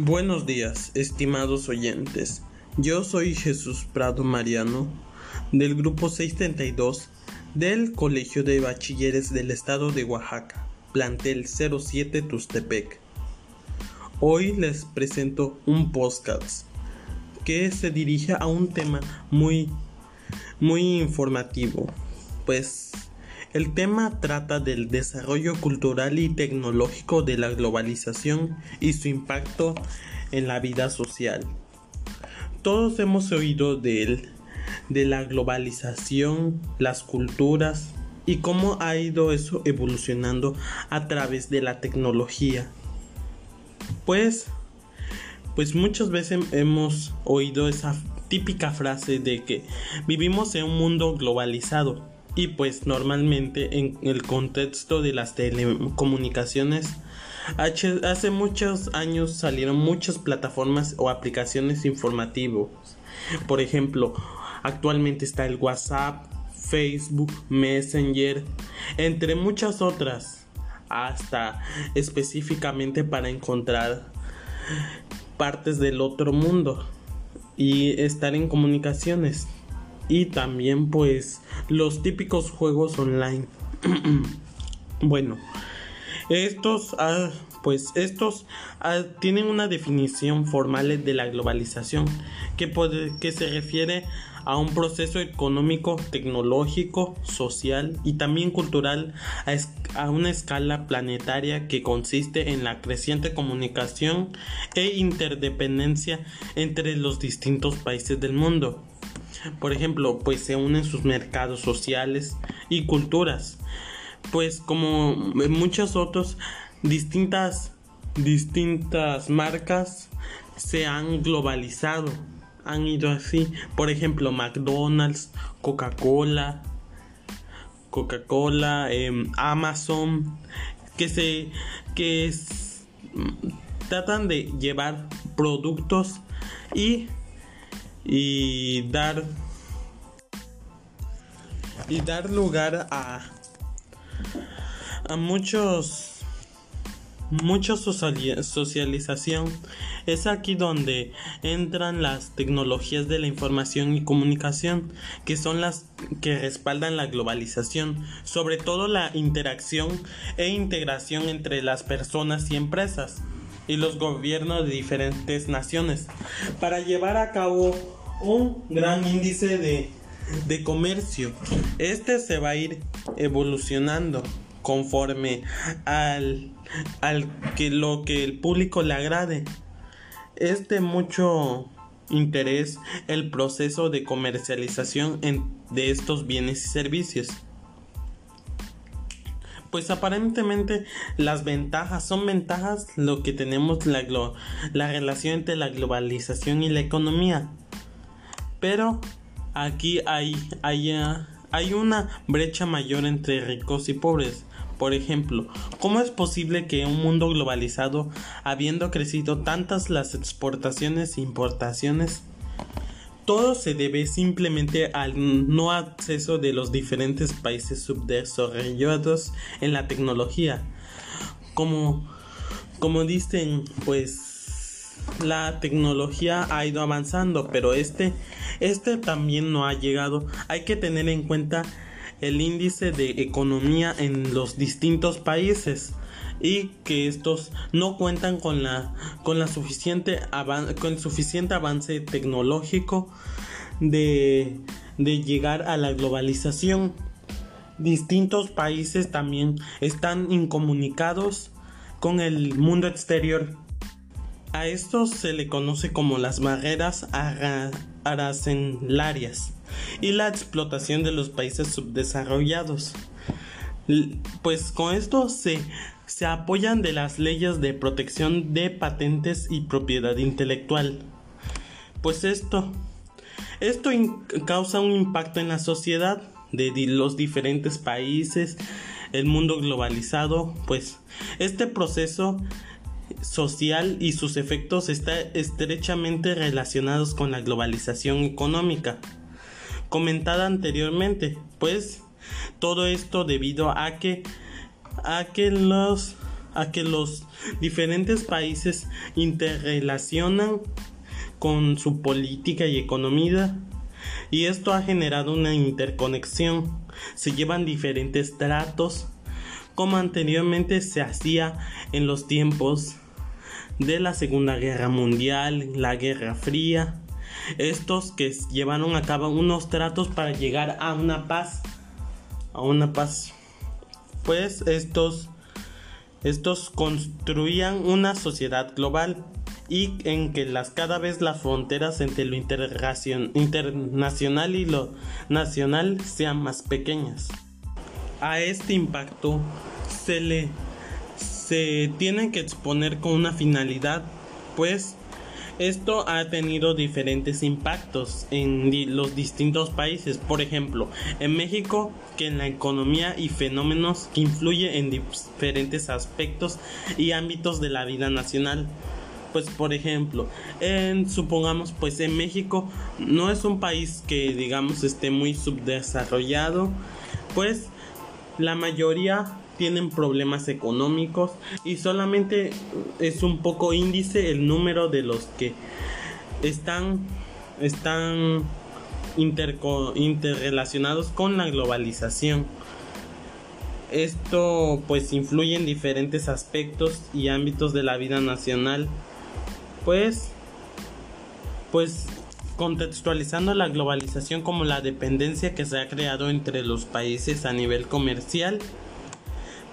Buenos días, estimados oyentes. Yo soy Jesús Prado Mariano, del grupo 632 del Colegio de Bachilleres del Estado de Oaxaca, plantel 07 Tustepec. Hoy les presento un podcast que se dirige a un tema muy muy informativo, pues el tema trata del desarrollo cultural y tecnológico de la globalización y su impacto en la vida social. Todos hemos oído de él, de la globalización, las culturas y cómo ha ido eso evolucionando a través de la tecnología. Pues pues muchas veces hemos oído esa típica frase de que vivimos en un mundo globalizado y pues normalmente en el contexto de las telecomunicaciones hace muchos años salieron muchas plataformas o aplicaciones informativas. Por ejemplo, actualmente está el WhatsApp, Facebook, Messenger, entre muchas otras, hasta específicamente para encontrar partes del otro mundo y estar en comunicaciones y también pues los típicos juegos online. bueno, estos ah, pues estos ah, tienen una definición formal de la globalización que, que se refiere a un proceso económico, tecnológico, social y también cultural a, a, una escala planetaria que consiste en la creciente comunicación e interdependencia entre los distintos países del mundo. Por ejemplo, pues se unen sus mercados sociales y culturas. Pues como muchos otros, distintas, distintas marcas se han globalizado. Han ido así. Por ejemplo, McDonald's, Coca-Cola, Coca-Cola, em, Amazon, que se que tratan de llevar productos y y dar y dar lugar a a muchos mucha socialización. Es aquí donde entran las tecnologías de la información y comunicación que son las que respaldan la globalización sobre todo la interacción e integración entre las personas y empresas y los gobiernos de diferentes naciones. Para llevar a cabo un gran índice de, de comercio. Este se va a ir evolucionando conforme al, al que lo que el público le agrade. Es de mucho interés el proceso de comercialización de estos bienes y servicios pues aparentemente las ventajas son ventajas lo que tenemos la, la relación entre la globalización y la economía. Pero aquí hay, hay, hay una brecha mayor entre ricos y pobres. Por ejemplo, ¿cómo es posible que un mundo globalizado, habiendo crecido tantas las exportaciones e importaciones, todo se debe simplemente al no acceso de los diferentes países subdesarrollados en la tecnología. Como, como dicen, pues la tecnología ha ido avanzando, pero este, este también no ha llegado. Hay que tener en cuenta el índice de economía en los distintos países y que estos no cuentan con la con la suficiente con el suficiente avance tecnológico de, de llegar a la globalización distintos países también están incomunicados con el mundo exterior a estos se le conoce como las barreras arancelarias y la explotación de los países subdesarrollados. Pues con esto se se apoyan de las leyes de protección de patentes y propiedad intelectual. Pues esto, esto causa un impacto en la sociedad de los diferentes países, el mundo globalizado, pues este proceso social y sus efectos están estrechamente relacionados con la globalización económica comentada anteriormente, pues todo esto debido a que a que los a que los diferentes países interrelacionan con su política y economía y esto ha generado una interconexión. Se llevan diferentes tratos como anteriormente se hacía en los tiempos de la Segunda Guerra Mundial, la Guerra Fría, estos que llevaron a cabo unos tratos para llegar a una paz, a una paz. Pues estos estos construían una sociedad global y en que las cada vez las fronteras entre lo internacional y lo nacional sean más pequeñas. A este impacto se le se tiene que exponer con una finalidad, pues esto ha tenido diferentes impactos en los distintos países. Por ejemplo, en México, que en la economía y fenómenos que influyen en diferentes aspectos y ámbitos de la vida nacional pues por ejemplo en supongamos pues en México no es un país que digamos esté muy subdesarrollado pues la mayoría tienen problemas económicos y solamente es un poco índice el número de los que están están interrelacionados con la globalización. Esto pues influye en diferentes aspectos y ámbitos de la vida nacional. Pues pues contextualizando la globalización como la dependencia que se ha creado entre los países a nivel comercial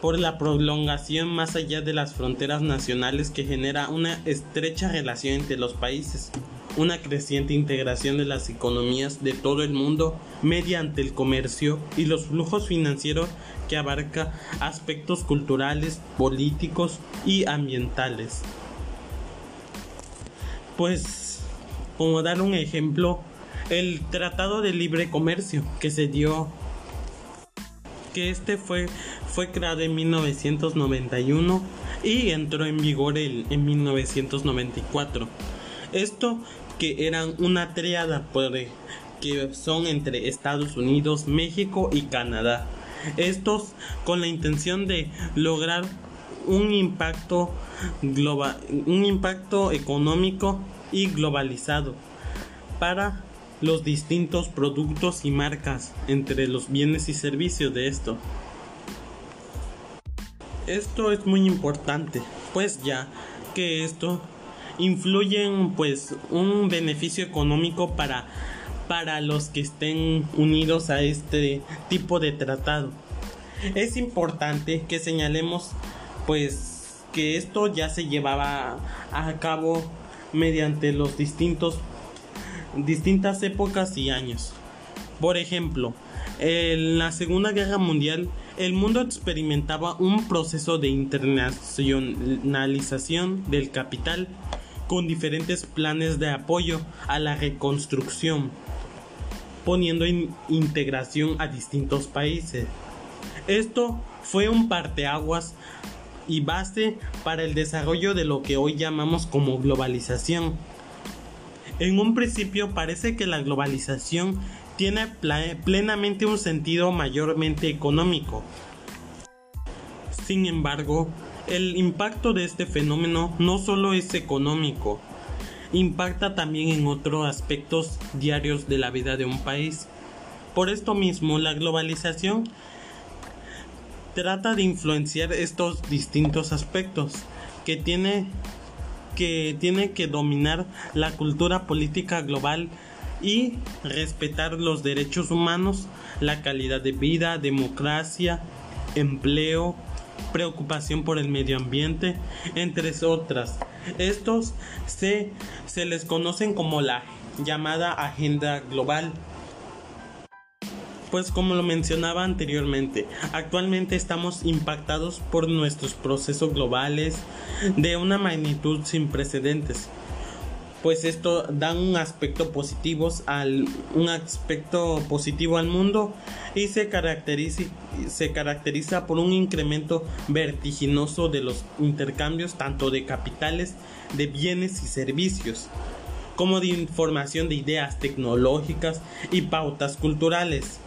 por la prolongación más allá de las fronteras nacionales que genera una estrecha relación entre los países, una creciente integración de las economías de todo el mundo mediante el comercio y los flujos financieros que abarca aspectos culturales, políticos y ambientales. Pues, como dar un ejemplo, el Tratado de Libre Comercio que se dio, que este fue, fue creado en 1991 y entró en vigor en 1994. Esto que eran una triada que son entre Estados Unidos, México y Canadá. Estos con la intención de lograr un impacto global, un impacto económico y globalizado para los distintos productos y marcas entre los bienes y servicios de esto. Esto es muy importante, pues ya que esto influye en pues un beneficio económico para para los que estén unidos a este tipo de tratado. Es importante que señalemos pues que esto ya se llevaba a cabo mediante los distintos distintas épocas y años. Por ejemplo, en la Segunda Guerra Mundial el mundo experimentaba un proceso de internacionalización del capital con diferentes planes de apoyo a la reconstrucción, poniendo en integración a distintos países. Esto fue un parteaguas y base para el desarrollo de lo que hoy llamamos como globalización. En un principio parece que la globalización tiene plenamente un sentido mayormente económico. Sin embargo, el impacto de este fenómeno no solo es económico, impacta también en otros aspectos diarios de la vida de un país. Por esto mismo, la globalización trata de influenciar estos distintos aspectos que tiene que tiene que dominar la cultura política global y respetar los derechos humanos, la calidad de vida, democracia, empleo, preocupación por el medio ambiente, entre otras. Estos se, se les conocen como la llamada agenda global pues como lo mencionaba anteriormente, actualmente estamos impactados por nuestros procesos globales de una magnitud sin precedentes. Pues esto da un aspecto positivo al un aspecto positivo al mundo y se caracteriza, se caracteriza por un incremento vertiginoso de los intercambios tanto de capitales, de bienes y servicios, como de información de ideas tecnológicas y pautas culturales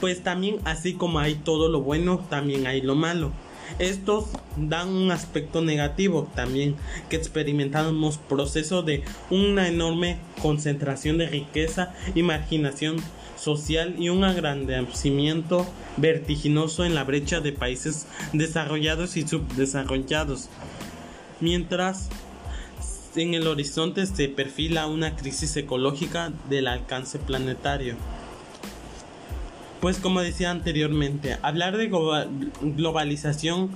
pues también así como hay todo lo bueno, también hay lo malo. estos dan un aspecto negativo también, que experimentamos proceso de una enorme concentración de riqueza, imaginación social y un agrandecimiento vertiginoso en la brecha de países desarrollados y subdesarrollados. Mientras en el horizonte se perfila una crisis ecológica del alcance planetario. Pues como decía anteriormente, hablar de globalización,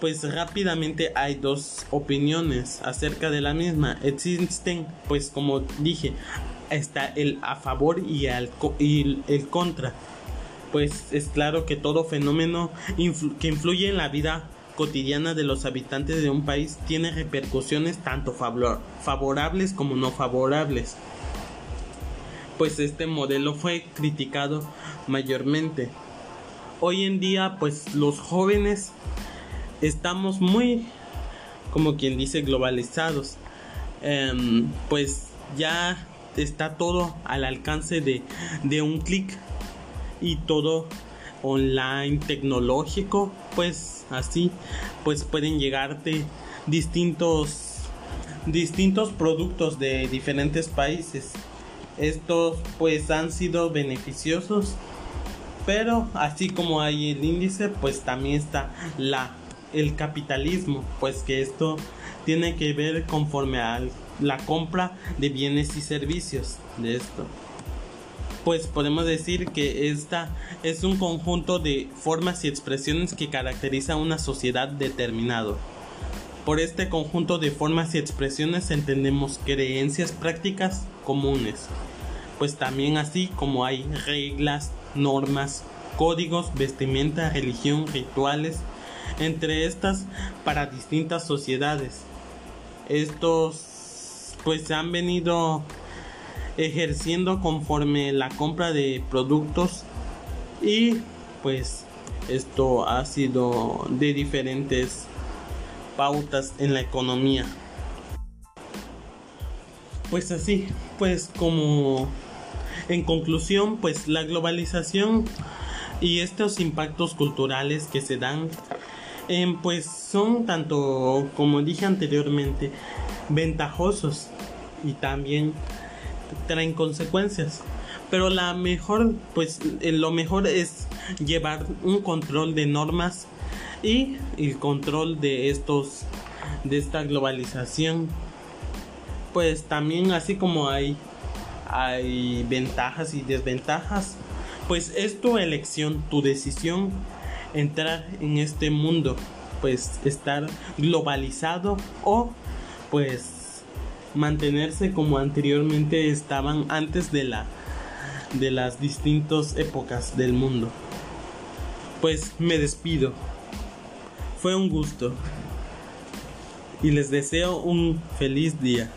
pues rápidamente hay dos opiniones acerca de la misma. Existen, pues como dije, está el a favor y el, contra. Pues es claro que todo fenómeno que influye en la vida cotidiana de los habitantes de un país tiene repercusiones tanto favorables como no favorables pues este modelo fue criticado mayormente. Hoy en día pues los jóvenes estamos muy, como quien dice, globalizados. Em, pues ya está todo al alcance de, de un clic y todo online tecnológico pues así pues pueden llegarte distintos distintos productos de diferentes países estos pues han sido beneficiosos, pero así como hay el índice, pues también está la el capitalismo, pues que esto tiene que ver conforme a la compra de bienes y servicios de esto. Pues podemos decir que esta es un conjunto de formas y expresiones que caracteriza una sociedad determinado. Por este conjunto de formas y expresiones entendemos creencias prácticas comunes, pues también así como hay reglas, normas, códigos, vestimenta, religión, rituales, entre estas para distintas sociedades. Estos pues se han venido ejerciendo conforme la compra de productos y pues esto ha sido de diferentes pautas en la economía. Pues así, pues como en conclusión, pues la globalización y estos impactos culturales que se dan, em, pues son tanto, como dije anteriormente, ventajosos y también traen consecuencias. Pero la mejor, pues eh, lo mejor es llevar un control de normas y el control de estos, de esta globalización. Pues también así como hay hay ventajas y desventajas. Pues es tu elección, tu decisión entrar en este mundo, pues estar globalizado o pues mantenerse como anteriormente estaban antes de la de las distintas épocas del mundo. Pues me despido. Fue un gusto. Y les deseo un feliz día.